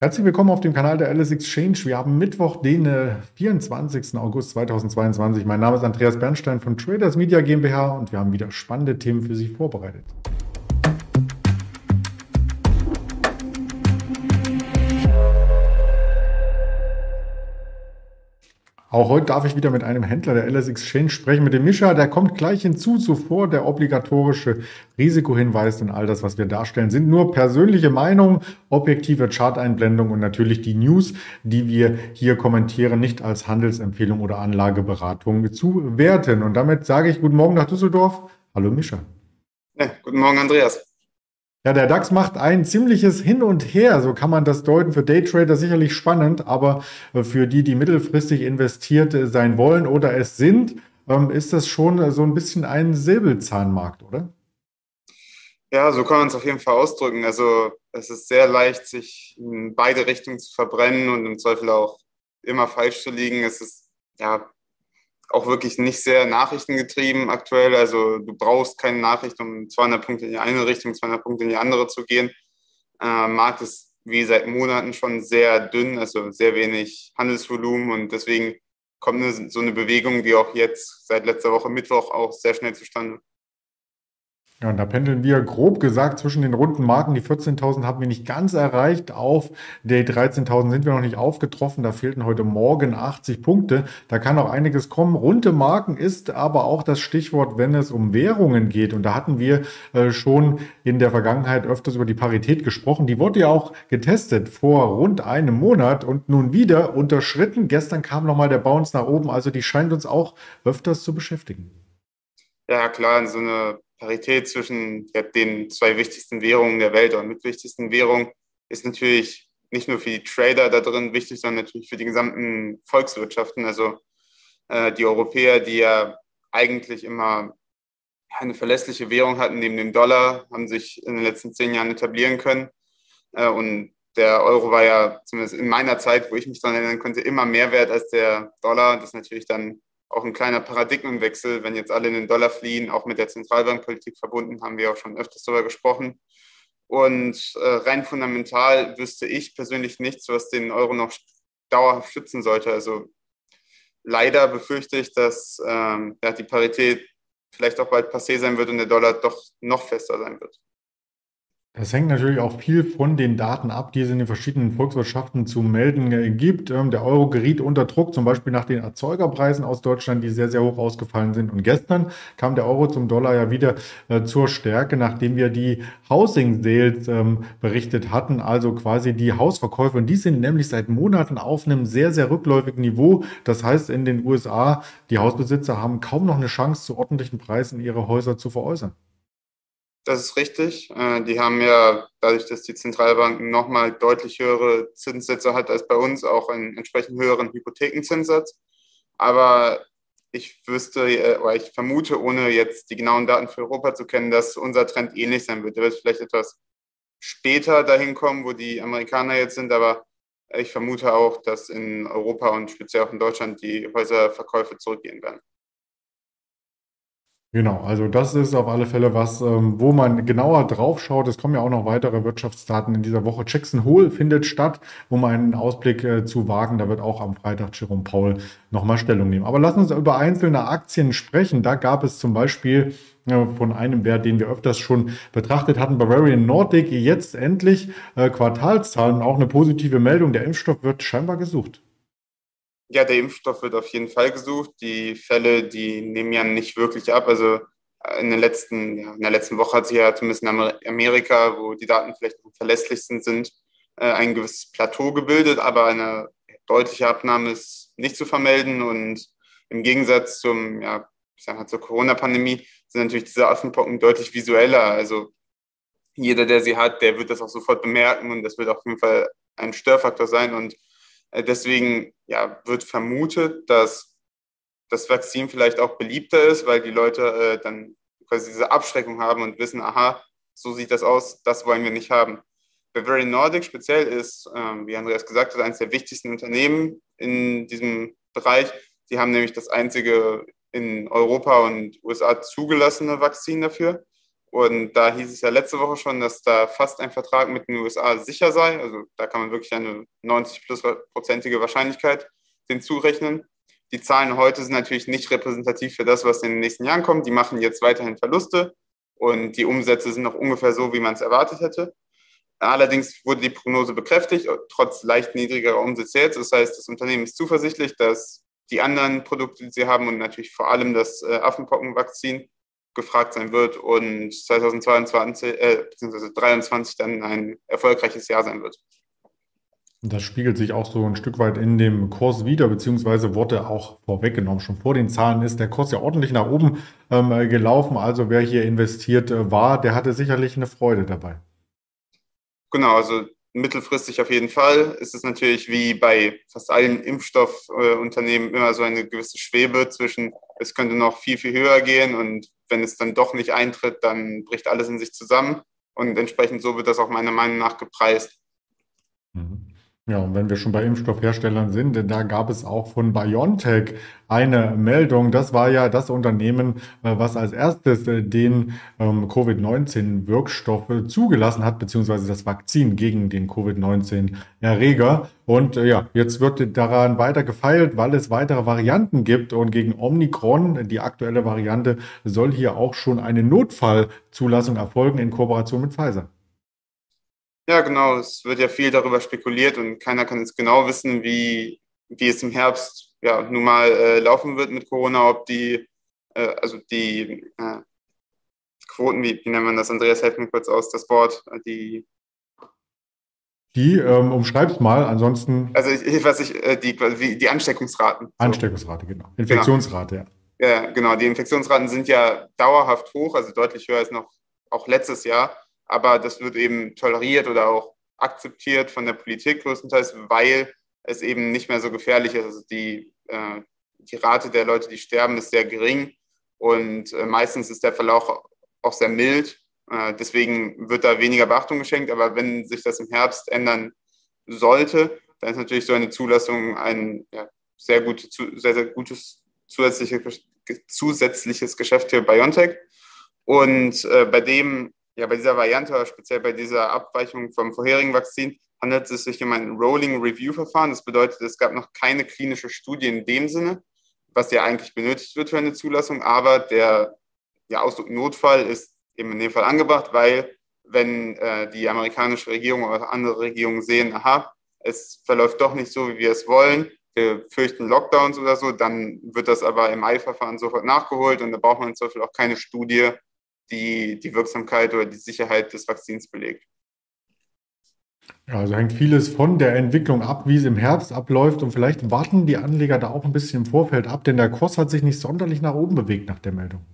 Herzlich willkommen auf dem Kanal der Alice Exchange. Wir haben Mittwoch, den 24. Äh, August 2022. Mein Name ist Andreas Bernstein von Traders Media GmbH und wir haben wieder spannende Themen für Sie vorbereitet. Auch heute darf ich wieder mit einem Händler der LS Exchange sprechen, mit dem Mischa. Der kommt gleich hinzu. Zuvor der obligatorische Risikohinweis und all das, was wir darstellen, sind nur persönliche Meinungen, objektive Charteinblendungen und natürlich die News, die wir hier kommentieren, nicht als Handelsempfehlung oder Anlageberatung zu werten. Und damit sage ich guten Morgen nach Düsseldorf. Hallo Mischa. Ja, guten Morgen, Andreas. Ja, der DAX macht ein ziemliches Hin und Her, so kann man das deuten. Für Daytrader sicherlich spannend, aber äh, für die, die mittelfristig investiert äh, sein wollen oder es sind, ähm, ist das schon äh, so ein bisschen ein Säbelzahnmarkt, oder? Ja, so kann man es auf jeden Fall ausdrücken. Also es ist sehr leicht, sich in beide Richtungen zu verbrennen und im Zweifel auch immer falsch zu liegen. Es ist ja auch wirklich nicht sehr nachrichtengetrieben aktuell. Also du brauchst keine Nachricht, um 200 Punkte in die eine Richtung, 200 Punkte in die andere zu gehen. Äh, Markt ist wie seit Monaten schon sehr dünn, also sehr wenig Handelsvolumen und deswegen kommt eine, so eine Bewegung wie auch jetzt seit letzter Woche Mittwoch auch sehr schnell zustande. Ja, und da pendeln wir grob gesagt zwischen den runden Marken. Die 14.000 haben wir nicht ganz erreicht. Auf der 13.000 sind wir noch nicht aufgetroffen. Da fehlten heute Morgen 80 Punkte. Da kann auch einiges kommen. Runde Marken ist aber auch das Stichwort, wenn es um Währungen geht. Und da hatten wir äh, schon in der Vergangenheit öfters über die Parität gesprochen. Die wurde ja auch getestet vor rund einem Monat und nun wieder unterschritten. Gestern kam nochmal der Bounce nach oben. Also die scheint uns auch öfters zu beschäftigen. Ja, klar, so eine Parität zwischen den zwei wichtigsten Währungen der Welt oder mitwichtigsten Währungen ist natürlich nicht nur für die Trader da drin wichtig, sondern natürlich für die gesamten Volkswirtschaften. Also äh, die Europäer, die ja eigentlich immer eine verlässliche Währung hatten neben dem Dollar, haben sich in den letzten zehn Jahren etablieren können. Äh, und der Euro war ja zumindest in meiner Zeit, wo ich mich daran erinnern konnte, immer mehr wert als der Dollar. Das ist natürlich dann auch ein kleiner Paradigmenwechsel, wenn jetzt alle in den Dollar fliehen, auch mit der Zentralbankpolitik verbunden, haben wir auch schon öfters darüber gesprochen. Und äh, rein fundamental wüsste ich persönlich nichts, was den Euro noch dauerhaft schützen sollte. Also leider befürchte ich, dass ähm, ja, die Parität vielleicht auch bald passé sein wird und der Dollar doch noch fester sein wird. Das hängt natürlich auch viel von den Daten ab, die es in den verschiedenen Volkswirtschaften zu melden äh, gibt. Ähm, der Euro geriet unter Druck, zum Beispiel nach den Erzeugerpreisen aus Deutschland, die sehr, sehr hoch ausgefallen sind. Und gestern kam der Euro zum Dollar ja wieder äh, zur Stärke, nachdem wir die Housing Sales ähm, berichtet hatten, also quasi die Hausverkäufe. Und die sind nämlich seit Monaten auf einem sehr, sehr rückläufigen Niveau. Das heißt, in den USA, die Hausbesitzer haben kaum noch eine Chance, zu ordentlichen Preisen ihre Häuser zu veräußern. Das ist richtig. Äh, die haben ja, dadurch, dass die Zentralbank nochmal deutlich höhere Zinssätze hat als bei uns, auch einen entsprechend höheren Hypothekenzinssatz. Aber ich wüsste, äh, oder ich vermute, ohne jetzt die genauen Daten für Europa zu kennen, dass unser Trend ähnlich sein wird. Der wird vielleicht etwas später dahin kommen, wo die Amerikaner jetzt sind, aber ich vermute auch, dass in Europa und speziell auch in Deutschland die Häuserverkäufe zurückgehen werden. Genau, also das ist auf alle Fälle was, ähm, wo man genauer drauf schaut. Es kommen ja auch noch weitere Wirtschaftsdaten in dieser Woche. Jackson Hole findet statt, um einen Ausblick äh, zu wagen. Da wird auch am Freitag Jerome Paul nochmal Stellung nehmen. Aber lass uns über einzelne Aktien sprechen. Da gab es zum Beispiel äh, von einem Wert, den wir öfters schon betrachtet hatten, Bavarian Nordic, jetzt endlich äh, Quartalszahlen, auch eine positive Meldung. Der Impfstoff wird scheinbar gesucht. Ja, der Impfstoff wird auf jeden Fall gesucht. Die Fälle, die nehmen ja nicht wirklich ab. Also äh, in, den letzten, ja, in der letzten Woche hat sich ja zumindest in Amerika, wo die Daten vielleicht am verlässlichsten sind, äh, ein gewisses Plateau gebildet, aber eine deutliche Abnahme ist nicht zu vermelden. Und im Gegensatz zum, ja, ich mal, zur Corona-Pandemie sind natürlich diese Affenpocken deutlich visueller. Also jeder, der sie hat, der wird das auch sofort bemerken und das wird auf jeden Fall ein Störfaktor sein. Und deswegen ja, wird vermutet, dass das Vakzin vielleicht auch beliebter ist, weil die Leute äh, dann quasi diese Abschreckung haben und wissen, aha, so sieht das aus, das wollen wir nicht haben. Bavarian Nordic speziell ist, ähm, wie Andreas gesagt hat, eines der wichtigsten Unternehmen in diesem Bereich. Sie haben nämlich das einzige in Europa und USA zugelassene Vakzin dafür. Und da hieß es ja letzte Woche schon, dass da fast ein Vertrag mit den USA sicher sei. Also da kann man wirklich eine 90 plus prozentige Wahrscheinlichkeit hinzurechnen. Die Zahlen heute sind natürlich nicht repräsentativ für das, was in den nächsten Jahren kommt. Die machen jetzt weiterhin Verluste und die Umsätze sind noch ungefähr so, wie man es erwartet hätte. Allerdings wurde die Prognose bekräftigt, trotz leicht niedrigerer Umsätze jetzt. Das heißt, das Unternehmen ist zuversichtlich, dass die anderen Produkte, die sie haben und natürlich vor allem das äh, Affenpockenvakzin gefragt sein wird und 2022 äh, bzw. 2023 dann ein erfolgreiches Jahr sein wird. Das spiegelt sich auch so ein Stück weit in dem Kurs wieder, beziehungsweise wurde auch vorweggenommen. Schon vor den Zahlen ist der Kurs ja ordentlich nach oben ähm, gelaufen. Also wer hier investiert äh, war, der hatte sicherlich eine Freude dabei. Genau, also mittelfristig auf jeden Fall ist es natürlich wie bei fast allen Impfstoffunternehmen immer so eine gewisse Schwebe zwischen, es könnte noch viel, viel höher gehen und wenn es dann doch nicht eintritt, dann bricht alles in sich zusammen und entsprechend so wird das auch meiner Meinung nach gepreist. Ja, und wenn wir schon bei Impfstoffherstellern sind, denn da gab es auch von BioNTech eine Meldung. Das war ja das Unternehmen, äh, was als erstes äh, den ähm, Covid-19-Wirkstoff zugelassen hat, beziehungsweise das Vakzin gegen den Covid-19-Erreger. Und äh, ja, jetzt wird daran weiter gefeilt, weil es weitere Varianten gibt. Und gegen Omikron, die aktuelle Variante, soll hier auch schon eine Notfallzulassung erfolgen in Kooperation mit Pfizer. Ja, genau. Es wird ja viel darüber spekuliert und keiner kann jetzt genau wissen, wie, wie es im Herbst ja nun mal äh, laufen wird mit Corona, ob die, äh, also die äh, Quoten, wie, wie nennt man das? Andreas, helft mir kurz aus, das Wort, die die, ähm, umschreib's mal, ansonsten. Also ich, ich, äh, die, die Ansteckungsraten. Ansteckungsrate, genau. genau. Infektionsrate, genau. ja. Ja, genau. Die Infektionsraten sind ja dauerhaft hoch, also deutlich höher als noch auch letztes Jahr aber das wird eben toleriert oder auch akzeptiert von der Politik größtenteils, weil es eben nicht mehr so gefährlich ist. Also die, äh, die Rate der Leute, die sterben, ist sehr gering und äh, meistens ist der Verlauf auch sehr mild. Äh, deswegen wird da weniger Beachtung geschenkt. Aber wenn sich das im Herbst ändern sollte, dann ist natürlich so eine Zulassung ein ja, sehr, gute, sehr, sehr gutes zusätzliches, zusätzliches Geschäft für BioNTech. Und äh, bei dem ja, bei dieser Variante, speziell bei dieser Abweichung vom vorherigen Vakzin, handelt es sich um ein Rolling Review Verfahren. Das bedeutet, es gab noch keine klinische Studie in dem Sinne, was ja eigentlich benötigt wird für eine Zulassung. Aber der ja, Ausdruck Notfall ist eben in dem Fall angebracht, weil wenn äh, die amerikanische Regierung oder andere Regierungen sehen, aha, es verläuft doch nicht so, wie wir es wollen, wir fürchten Lockdowns oder so, dann wird das aber im Eilverfahren sofort nachgeholt und da braucht man zum Beispiel auch keine Studie, die die Wirksamkeit oder die Sicherheit des Vakzins belegt. Ja, also hängt vieles von der Entwicklung ab, wie es im Herbst abläuft. Und vielleicht warten die Anleger da auch ein bisschen im Vorfeld ab, denn der Kurs hat sich nicht sonderlich nach oben bewegt nach der Meldung.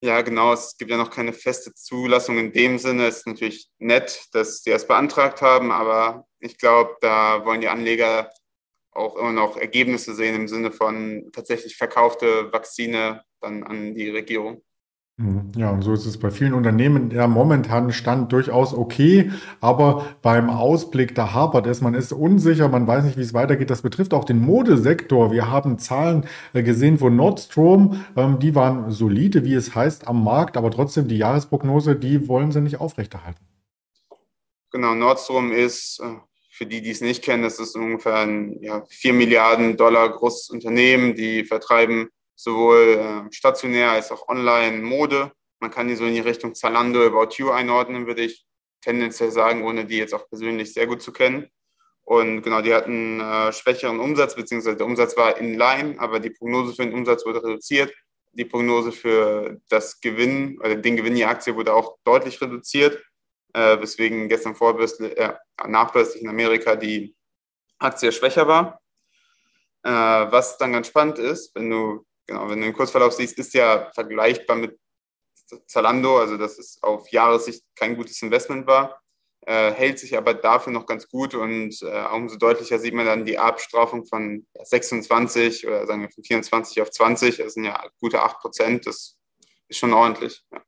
Ja, genau. Es gibt ja noch keine feste Zulassung in dem Sinne. Es ist natürlich nett, dass sie es beantragt haben, aber ich glaube, da wollen die Anleger auch immer noch Ergebnisse sehen im Sinne von tatsächlich verkaufte Vakzine dann an die Regierung. Mhm. Ja, und so ist es bei vielen Unternehmen. Der momentane Stand durchaus okay, aber beim Ausblick, da hapert es. Man ist unsicher, man weiß nicht, wie es weitergeht. Das betrifft auch den Modesektor. Wir haben Zahlen äh, gesehen von Nordstrom. Ähm, die waren solide, wie es heißt, am Markt, aber trotzdem die Jahresprognose, die wollen sie nicht aufrechterhalten. Genau, Nordstrom ist, äh, für die, die es nicht kennen, das ist ungefähr ein ja, 4 Milliarden Dollar großes Unternehmen. Die vertreiben sowohl äh, stationär als auch online Mode. Man kann die so in die Richtung Zalando, About You einordnen, würde ich tendenziell sagen, ohne die jetzt auch persönlich sehr gut zu kennen. Und genau, die hatten äh, schwächeren Umsatz, beziehungsweise der Umsatz war in line, aber die Prognose für den Umsatz wurde reduziert. Die Prognose für das Gewinn, oder den Gewinn der Aktie wurde auch deutlich reduziert, äh, weswegen gestern vorbörslich, äh, nachbörslich in Amerika die Aktie schwächer war. Äh, was dann ganz spannend ist, wenn du Genau, wenn du den Kursverlauf siehst, ist ja vergleichbar mit Zalando, also dass es auf Jahressicht kein gutes Investment war, äh, hält sich aber dafür noch ganz gut und äh, umso deutlicher sieht man dann die Abstrafung von 26 oder sagen wir von 24 auf 20, das sind ja gute 8 Prozent, das ist schon ordentlich. Ja.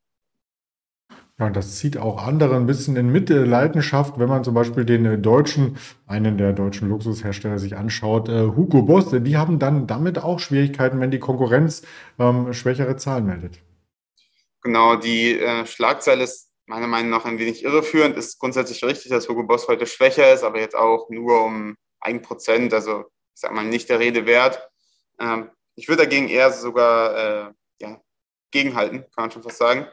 Ja, das zieht auch andere ein bisschen in Mitleidenschaft, wenn man zum Beispiel den äh, deutschen, einen der deutschen Luxushersteller sich anschaut, äh, Hugo Boss, die haben dann damit auch Schwierigkeiten, wenn die Konkurrenz ähm, schwächere Zahlen meldet. Genau, die äh, Schlagzeile ist meiner Meinung nach ein wenig irreführend. Ist grundsätzlich richtig, dass Hugo Boss heute schwächer ist, aber jetzt auch nur um ein Prozent, also ich sag mal nicht der Rede wert. Ähm, ich würde dagegen eher sogar äh, ja, gegenhalten, kann man schon fast sagen,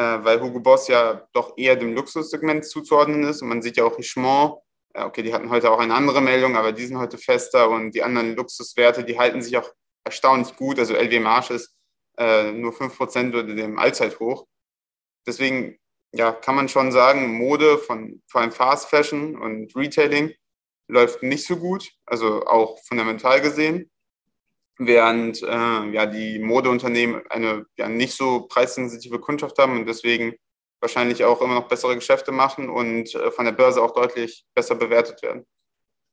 weil Hugo Boss ja doch eher dem Luxussegment zuzuordnen ist. Und man sieht ja auch Richemont, äh, okay, die hatten heute auch eine andere Meldung, aber die sind heute fester. Und die anderen Luxuswerte, die halten sich auch erstaunlich gut. Also LW Marsch ist äh, nur 5% unter dem Allzeithoch. Deswegen ja, kann man schon sagen, Mode von vor allem Fast Fashion und Retailing läuft nicht so gut, also auch fundamental gesehen, während äh, ja, die Modeunternehmen eine ja, nicht so preissensitive Kundschaft haben und deswegen wahrscheinlich auch immer noch bessere Geschäfte machen und äh, von der Börse auch deutlich besser bewertet werden.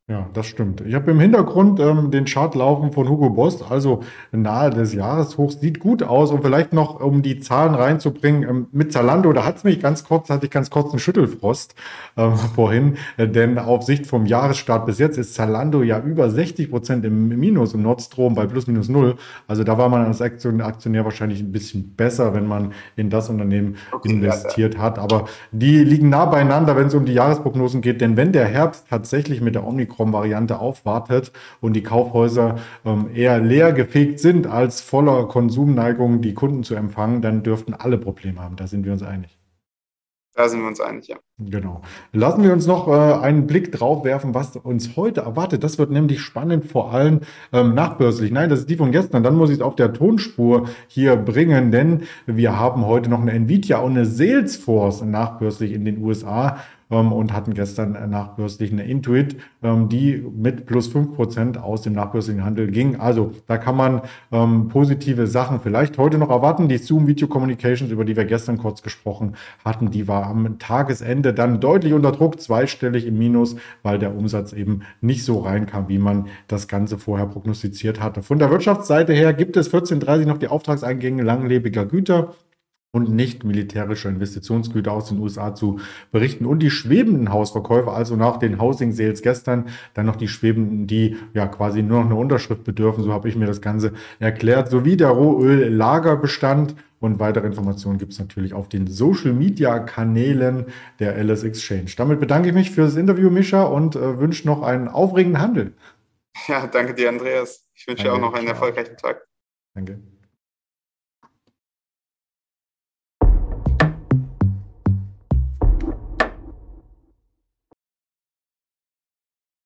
Ja, das stimmt. Ich habe im Hintergrund ähm, den Chart laufen von Hugo Boss, also nahe des Jahreshochs. Sieht gut aus. Und vielleicht noch, um die Zahlen reinzubringen, ähm, mit Zalando, da hat es mich ganz kurz, hatte ich ganz kurz einen Schüttelfrost ähm, vorhin. Äh, denn auf Sicht vom Jahresstart bis jetzt ist Zalando ja über 60 Prozent im Minus und Nordstrom bei plus minus null. Also da war man als Aktionär wahrscheinlich ein bisschen besser, wenn man in das Unternehmen okay, investiert ja, ja. hat. Aber die liegen nah beieinander, wenn es um die Jahresprognosen geht. Denn wenn der Herbst tatsächlich mit der Omikron Omikron-Variante aufwartet und die Kaufhäuser ähm, eher leer gefegt sind, als voller Konsumneigung die Kunden zu empfangen, dann dürften alle Probleme haben. Da sind wir uns einig. Da sind wir uns einig, ja. Genau. Lassen wir uns noch äh, einen Blick drauf werfen, was uns heute erwartet. Das wird nämlich spannend, vor allem ähm, nachbörslich. Nein, das ist die von gestern. Dann muss ich es auf der Tonspur hier bringen, denn wir haben heute noch eine Nvidia und eine Salesforce nachbörslich in den USA ähm, und hatten gestern nachbörslich eine Intuit, ähm, die mit plus fünf Prozent aus dem nachbörslichen Handel ging. Also da kann man ähm, positive Sachen vielleicht heute noch erwarten. Die Zoom Video Communications, über die wir gestern kurz gesprochen hatten, die war am Tagesende dann deutlich unter Druck, zweistellig im Minus, weil der Umsatz eben nicht so reinkam, wie man das Ganze vorher prognostiziert hatte. Von der Wirtschaftsseite her gibt es 14.30 noch die Auftragseingänge langlebiger Güter und nicht militärische Investitionsgüter aus den USA zu berichten. Und die schwebenden Hausverkäufe, also nach den Housing Sales gestern, dann noch die schwebenden, die ja quasi nur noch eine Unterschrift bedürfen, so habe ich mir das Ganze erklärt, sowie der Rohöl-Lagerbestand. Und weitere Informationen gibt es natürlich auf den Social-Media-Kanälen der LS Exchange. Damit bedanke ich mich für das Interview, Mischa, und äh, wünsche noch einen aufregenden Handel. Ja, danke dir, Andreas. Ich wünsche dir auch noch einen erfolgreichen Tag. Danke.